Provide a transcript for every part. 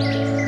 Thank you.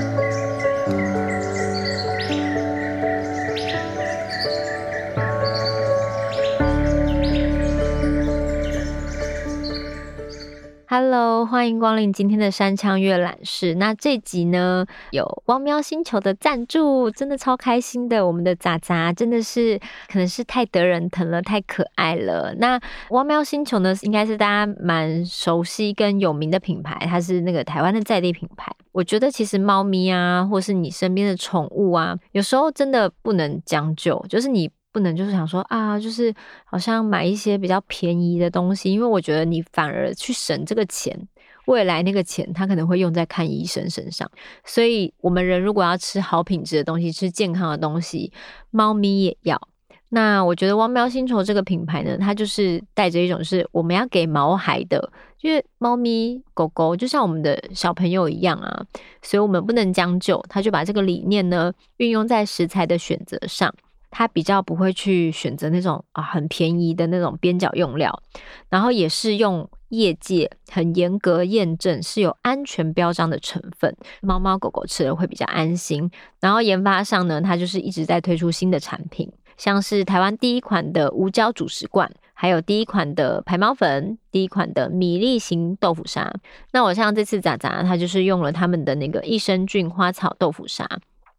Hello，欢迎光临今天的山羌阅览室。那这集呢，有汪喵星球的赞助，真的超开心的。我们的杂杂真的是可能是太得人疼了，太可爱了。那汪喵星球呢，应该是大家蛮熟悉跟有名的品牌，它是那个台湾的在地品牌。我觉得其实猫咪啊，或是你身边的宠物啊，有时候真的不能将就，就是你。不能就是想说啊，就是好像买一些比较便宜的东西，因为我觉得你反而去省这个钱，未来那个钱他可能会用在看医生身上。所以，我们人如果要吃好品质的东西，吃健康的东西，猫咪也要。那我觉得汪喵星球这个品牌呢，它就是带着一种是我们要给毛孩的，因为猫咪狗狗就像我们的小朋友一样啊，所以我们不能将就，他就把这个理念呢运用在食材的选择上。它比较不会去选择那种啊很便宜的那种边角用料，然后也是用业界很严格验证是有安全标章的成分，猫猫狗狗吃了会比较安心。然后研发上呢，它就是一直在推出新的产品，像是台湾第一款的无胶主食罐，还有第一款的排猫粉，第一款的米粒型豆腐沙。那我像这次仔仔，它就是用了他们的那个益生菌花草豆腐沙。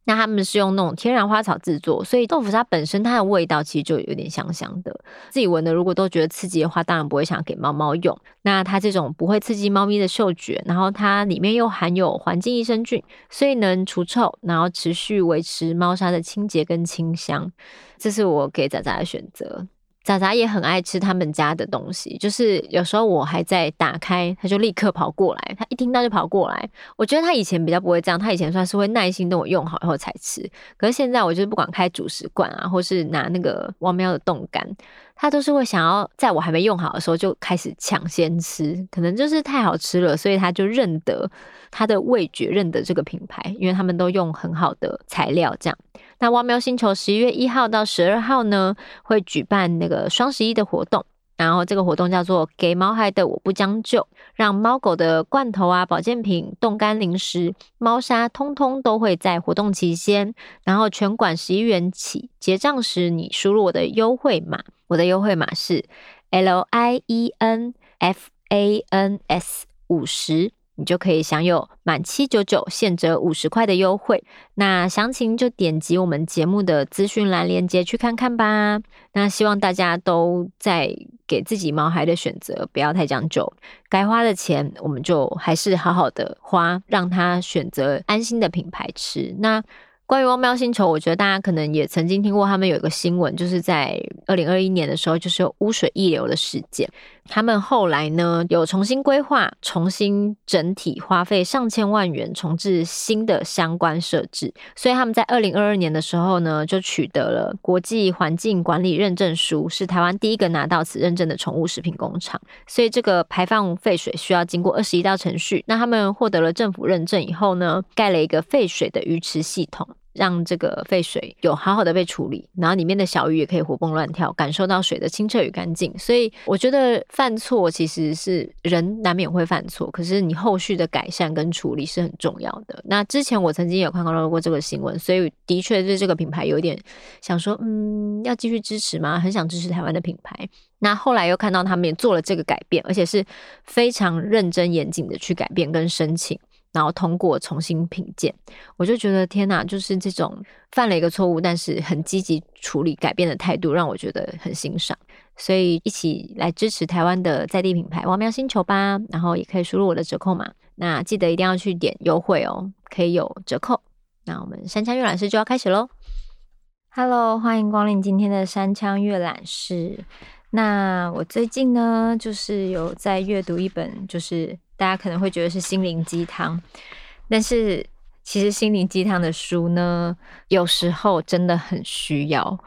那他们是用那种天然花草制作，所以豆腐沙本身它的味道其实就有点香香的。自己闻的如果都觉得刺激的话，当然不会想给猫猫用。那它这种不会刺激猫咪的嗅觉，然后它里面又含有环境益生菌，所以能除臭，然后持续维持猫砂的清洁跟清香。这是我给仔仔的选择。仔仔也很爱吃他们家的东西，就是有时候我还在打开，他就立刻跑过来。他一听到就跑过来。我觉得他以前比较不会这样，他以前算是会耐心等我用好以后才吃。可是现在，我就是不管开主食罐啊，或是拿那个汪喵的冻干，他都是会想要在我还没用好的时候就开始抢先吃。可能就是太好吃了，所以他就认得他的味觉，认得这个品牌，因为他们都用很好的材料，这样。那汪喵星球十一月一号到十二号呢，会举办那个双十一的活动，然后这个活动叫做“给猫孩的我不将就”，让猫狗的罐头啊、保健品、冻干零食、猫砂，通通都会在活动期间，然后全馆十一元起，结账时你输入我的优惠码，我的优惠码是 L I E N F A N S 五十。你就可以享有满七九九现折五十块的优惠。那详情就点击我们节目的资讯栏链接去看看吧。那希望大家都在给自己毛孩的选择，不要太将就。该花的钱，我们就还是好好的花，让他选择安心的品牌吃。那。关于汪喵星球，我觉得大家可能也曾经听过，他们有一个新闻，就是在二零二一年的时候，就是污水溢流的事件。他们后来呢，有重新规划，重新整体花费上千万元重置新的相关设置，所以他们在二零二二年的时候呢，就取得了国际环境管理认证书，是台湾第一个拿到此认证的宠物食品工厂。所以这个排放废水需要经过二十一道程序。那他们获得了政府认证以后呢，盖了一个废水的鱼池系统。让这个废水有好好的被处理，然后里面的小鱼也可以活蹦乱跳，感受到水的清澈与干净。所以我觉得犯错其实是人难免会犯错，可是你后续的改善跟处理是很重要的。那之前我曾经有看到过这个新闻，所以的确对这个品牌有点想说，嗯，要继续支持吗？很想支持台湾的品牌。那后来又看到他们也做了这个改变，而且是非常认真严谨的去改变跟申请。然后通过重新品鉴，我就觉得天哪，就是这种犯了一个错误，但是很积极处理改变的态度，让我觉得很欣赏。所以一起来支持台湾的在地品牌汪喵星球吧，然后也可以输入我的折扣码，那记得一定要去点优惠哦，可以有折扣。那我们山枪阅览室就要开始喽！Hello，欢迎光临今天的山枪阅览室。那我最近呢，就是有在阅读一本，就是。大家可能会觉得是心灵鸡汤，但是其实心灵鸡汤的书呢，有时候真的很需要。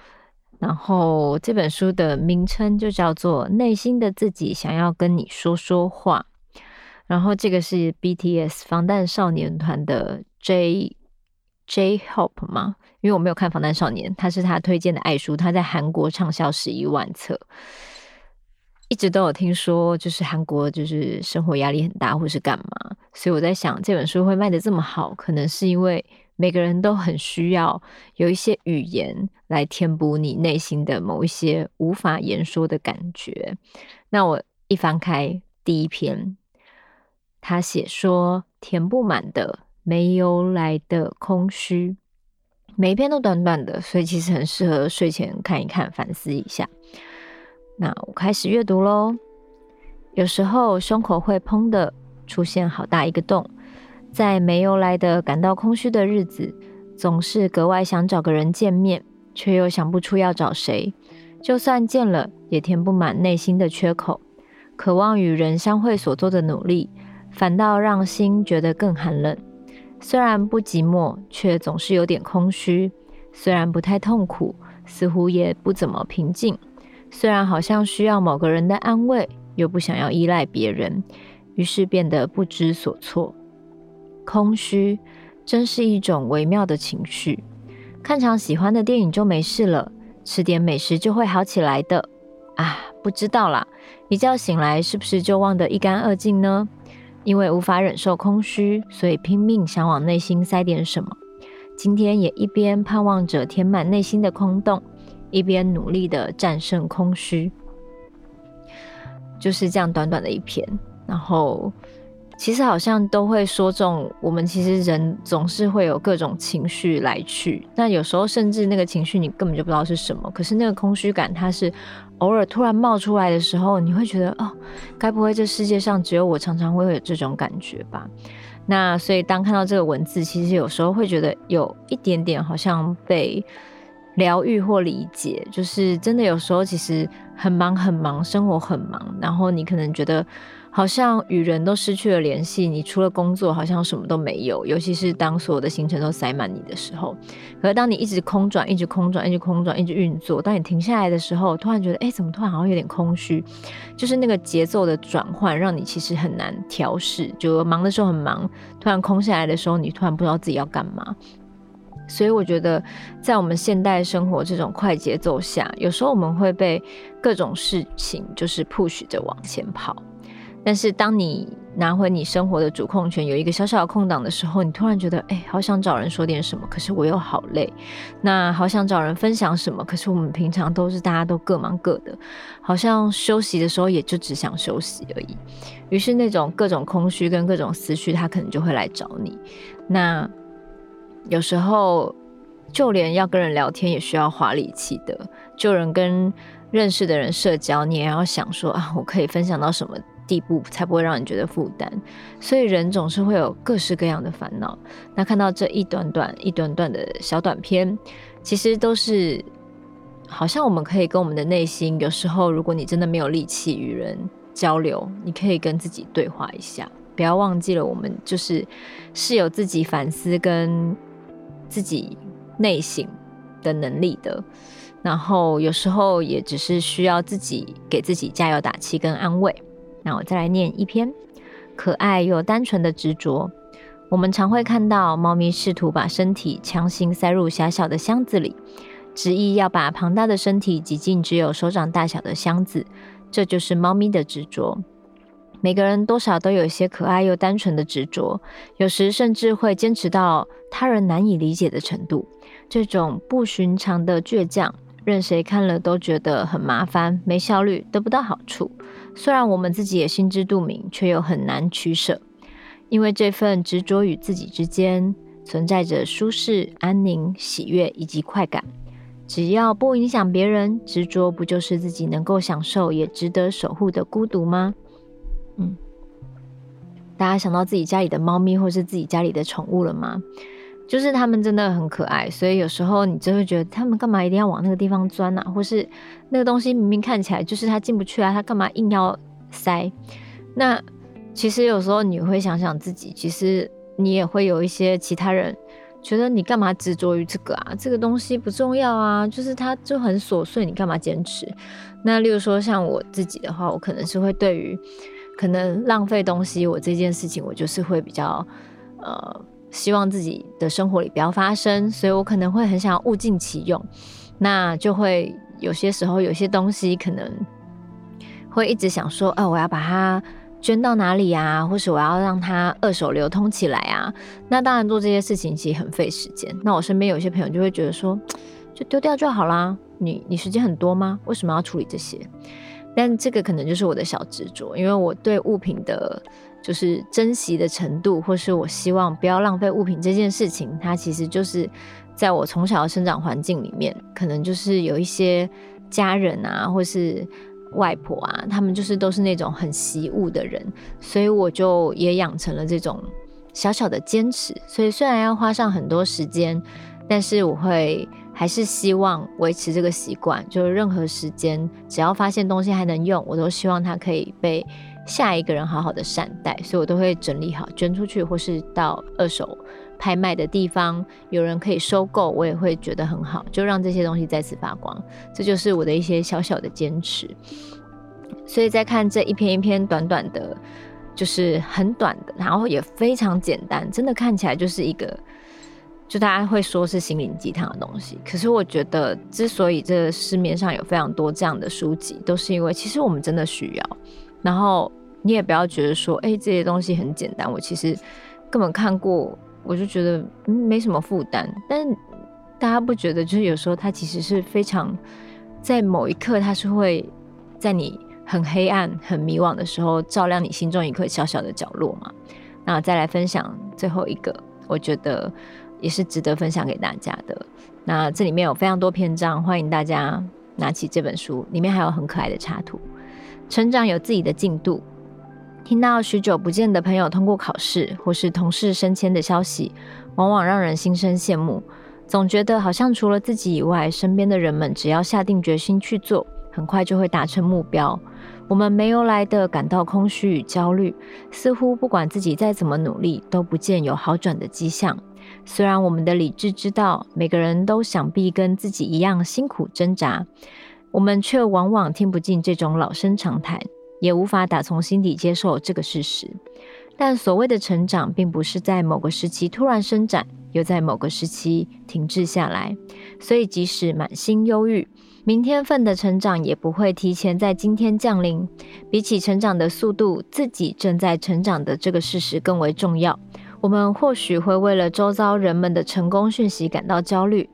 然后这本书的名称就叫做《内心的自己想要跟你说说话》。然后这个是 BTS 防弹少年团的 J J Hope 吗？因为我没有看防弹少年，他是他推荐的爱书，他在韩国畅销十一万册。一直都有听说，就是韩国就是生活压力很大，或是干嘛，所以我在想，这本书会卖得这么好，可能是因为每个人都很需要有一些语言来填补你内心的某一些无法言说的感觉。那我一翻开第一篇，他写说填不满的、没由来的空虚。每一篇都短短的，所以其实很适合睡前看一看，反思一下。那我开始阅读喽。有时候胸口会砰的出现好大一个洞，在没由来的感到空虚的日子，总是格外想找个人见面，却又想不出要找谁。就算见了，也填不满内心的缺口。渴望与人相会所做的努力，反倒让心觉得更寒冷。虽然不寂寞，却总是有点空虚；虽然不太痛苦，似乎也不怎么平静；虽然好像需要某个人的安慰，又不想要依赖别人，于是变得不知所措。空虚真是一种微妙的情绪。看场喜欢的电影就没事了，吃点美食就会好起来的。啊，不知道啦，一觉醒来是不是就忘得一干二净呢？因为无法忍受空虚，所以拼命想往内心塞点什么。今天也一边盼望着填满内心的空洞，一边努力的战胜空虚。就是这样短短的一篇，然后其实好像都会说中我们其实人总是会有各种情绪来去，那有时候甚至那个情绪你根本就不知道是什么，可是那个空虚感它是。偶尔突然冒出来的时候，你会觉得哦，该不会这世界上只有我常常会有这种感觉吧？那所以当看到这个文字，其实有时候会觉得有一点点好像被疗愈或理解，就是真的有时候其实很忙很忙，生活很忙，然后你可能觉得。好像与人都失去了联系，你除了工作好像什么都没有。尤其是当所有的行程都塞满你的时候，可是当你一直空转、一直空转、一直空转、一直运作，当你停下来的时候，突然觉得，哎，怎么突然好像有点空虚？就是那个节奏的转换，让你其实很难调试。就忙的时候很忙，突然空下来的时候，你突然不知道自己要干嘛。所以我觉得，在我们现代生活这种快节奏下，有时候我们会被各种事情就是 push 着往前跑。但是当你拿回你生活的主控权，有一个小小的空档的时候，你突然觉得，哎，好想找人说点什么，可是我又好累。那好想找人分享什么，可是我们平常都是大家都各忙各的，好像休息的时候也就只想休息而已。于是那种各种空虚跟各种思绪，他可能就会来找你。那有时候就连要跟人聊天也需要花力气的，就人跟认识的人社交，你也要想说啊，我可以分享到什么地步才不会让你觉得负担，所以人总是会有各式各样的烦恼。那看到这一短短、一短短的小短片，其实都是好像我们可以跟我们的内心，有时候如果你真的没有力气与人交流，你可以跟自己对话一下，不要忘记了我们就是是有自己反思跟自己内省的能力的。然后有时候也只是需要自己给自己加油打气跟安慰。那我再来念一篇可爱又单纯的执着。我们常会看到猫咪试图把身体强行塞入狭小的箱子里，执意要把庞大的身体挤进只有手掌大小的箱子。这就是猫咪的执着。每个人多少都有些可爱又单纯的执着，有时甚至会坚持到他人难以理解的程度。这种不寻常的倔强，任谁看了都觉得很麻烦、没效率、得不到好处。虽然我们自己也心知肚明，却又很难取舍，因为这份执着与自己之间存在着舒适、安宁、喜悦以及快感。只要不影响别人，执着不就是自己能够享受也值得守护的孤独吗？嗯，大家想到自己家里的猫咪或是自己家里的宠物了吗？就是他们真的很可爱，所以有时候你就会觉得他们干嘛一定要往那个地方钻呢？或是那个东西明明看起来就是他进不去啊，他干嘛硬要塞？那其实有时候你会想想自己，其实你也会有一些其他人觉得你干嘛执着于这个啊？这个东西不重要啊，就是它就很琐碎，你干嘛坚持？那例如说像我自己的话，我可能是会对于可能浪费东西，我这件事情我就是会比较呃。希望自己的生活里不要发生，所以我可能会很想要物尽其用，那就会有些时候有些东西可能会一直想说，啊，我要把它捐到哪里啊，或是我要让它二手流通起来啊。那当然做这些事情其实很费时间。那我身边有些朋友就会觉得说，就丢掉就好啦。你你时间很多吗？为什么要处理这些？但这个可能就是我的小执着，因为我对物品的，就是珍惜的程度，或是我希望不要浪费物品这件事情，它其实就是在我从小的生长环境里面，可能就是有一些家人啊，或是。外婆啊，他们就是都是那种很惜物的人，所以我就也养成了这种小小的坚持。所以虽然要花上很多时间，但是我会还是希望维持这个习惯，就是任何时间只要发现东西还能用，我都希望它可以被下一个人好好的善待，所以我都会整理好捐出去，或是到二手拍卖的地方，有人可以收购，我也会觉得很好，就让这些东西再次发光。这就是我的一些小小的坚持。所以在看这一篇一篇短短的，就是很短的，然后也非常简单，真的看起来就是一个，就大家会说是心灵鸡汤的东西。可是我觉得，之所以这市面上有非常多这样的书籍，都是因为其实我们真的需要。然后你也不要觉得说，哎，这些东西很简单，我其实根本看过。我就觉得没什么负担，但大家不觉得就是有时候它其实是非常在某一刻，它是会在你很黑暗、很迷惘的时候照亮你心中一块小小的角落嘛？那再来分享最后一个，我觉得也是值得分享给大家的。那这里面有非常多篇章，欢迎大家拿起这本书，里面还有很可爱的插图。成长有自己的进度。听到许久不见的朋友通过考试，或是同事升迁的消息，往往让人心生羡慕。总觉得好像除了自己以外，身边的人们只要下定决心去做，很快就会达成目标。我们没由来的感到空虚与焦虑，似乎不管自己再怎么努力，都不见有好转的迹象。虽然我们的理智知道，每个人都想必跟自己一样辛苦挣扎，我们却往往听不进这种老生常谈。也无法打从心底接受这个事实，但所谓的成长，并不是在某个时期突然伸展，又在某个时期停滞下来。所以，即使满心忧郁，明天份的成长也不会提前在今天降临。比起成长的速度，自己正在成长的这个事实更为重要。我们或许会为了周遭人们的成功讯息感到焦虑，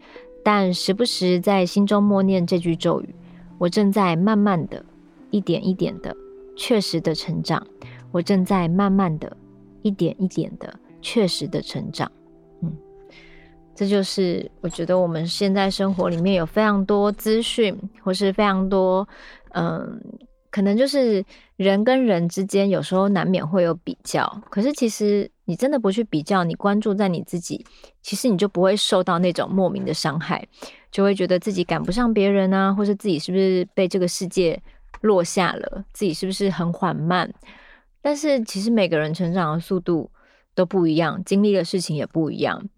但时不时在心中默念这句咒语：我正在慢慢的、一点一点的。确实的成长，我正在慢慢的、一点一点的确实的成长。嗯，这就是我觉得我们现在生活里面有非常多资讯，或是非常多，嗯，可能就是人跟人之间有时候难免会有比较。可是其实你真的不去比较，你关注在你自己，其实你就不会受到那种莫名的伤害，就会觉得自己赶不上别人啊，或是自己是不是被这个世界。落下了，自己是不是很缓慢？但是其实每个人成长的速度都不一样，经历的事情也不一样，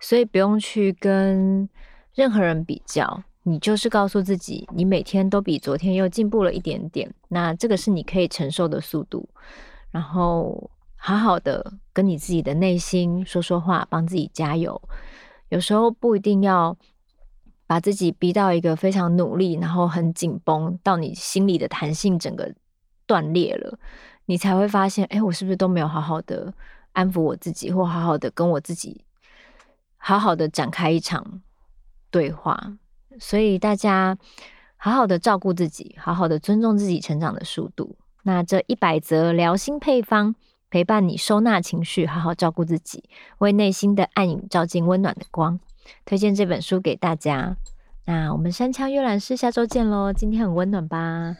所以不用去跟任何人比较。你就是告诉自己，你每天都比昨天又进步了一点点，那这个是你可以承受的速度。然后好好的跟你自己的内心说说话，帮自己加油。有时候不一定要。把自己逼到一个非常努力，然后很紧绷，到你心里的弹性整个断裂了，你才会发现，哎，我是不是都没有好好的安抚我自己，或好好的跟我自己好好的展开一场对话？所以大家好好的照顾自己，好好的尊重自己成长的速度。那这一百则疗心配方，陪伴你收纳情绪，好好照顾自己，为内心的暗影照进温暖的光。推荐这本书给大家。那我们山羌阅览室下周见喽！今天很温暖吧？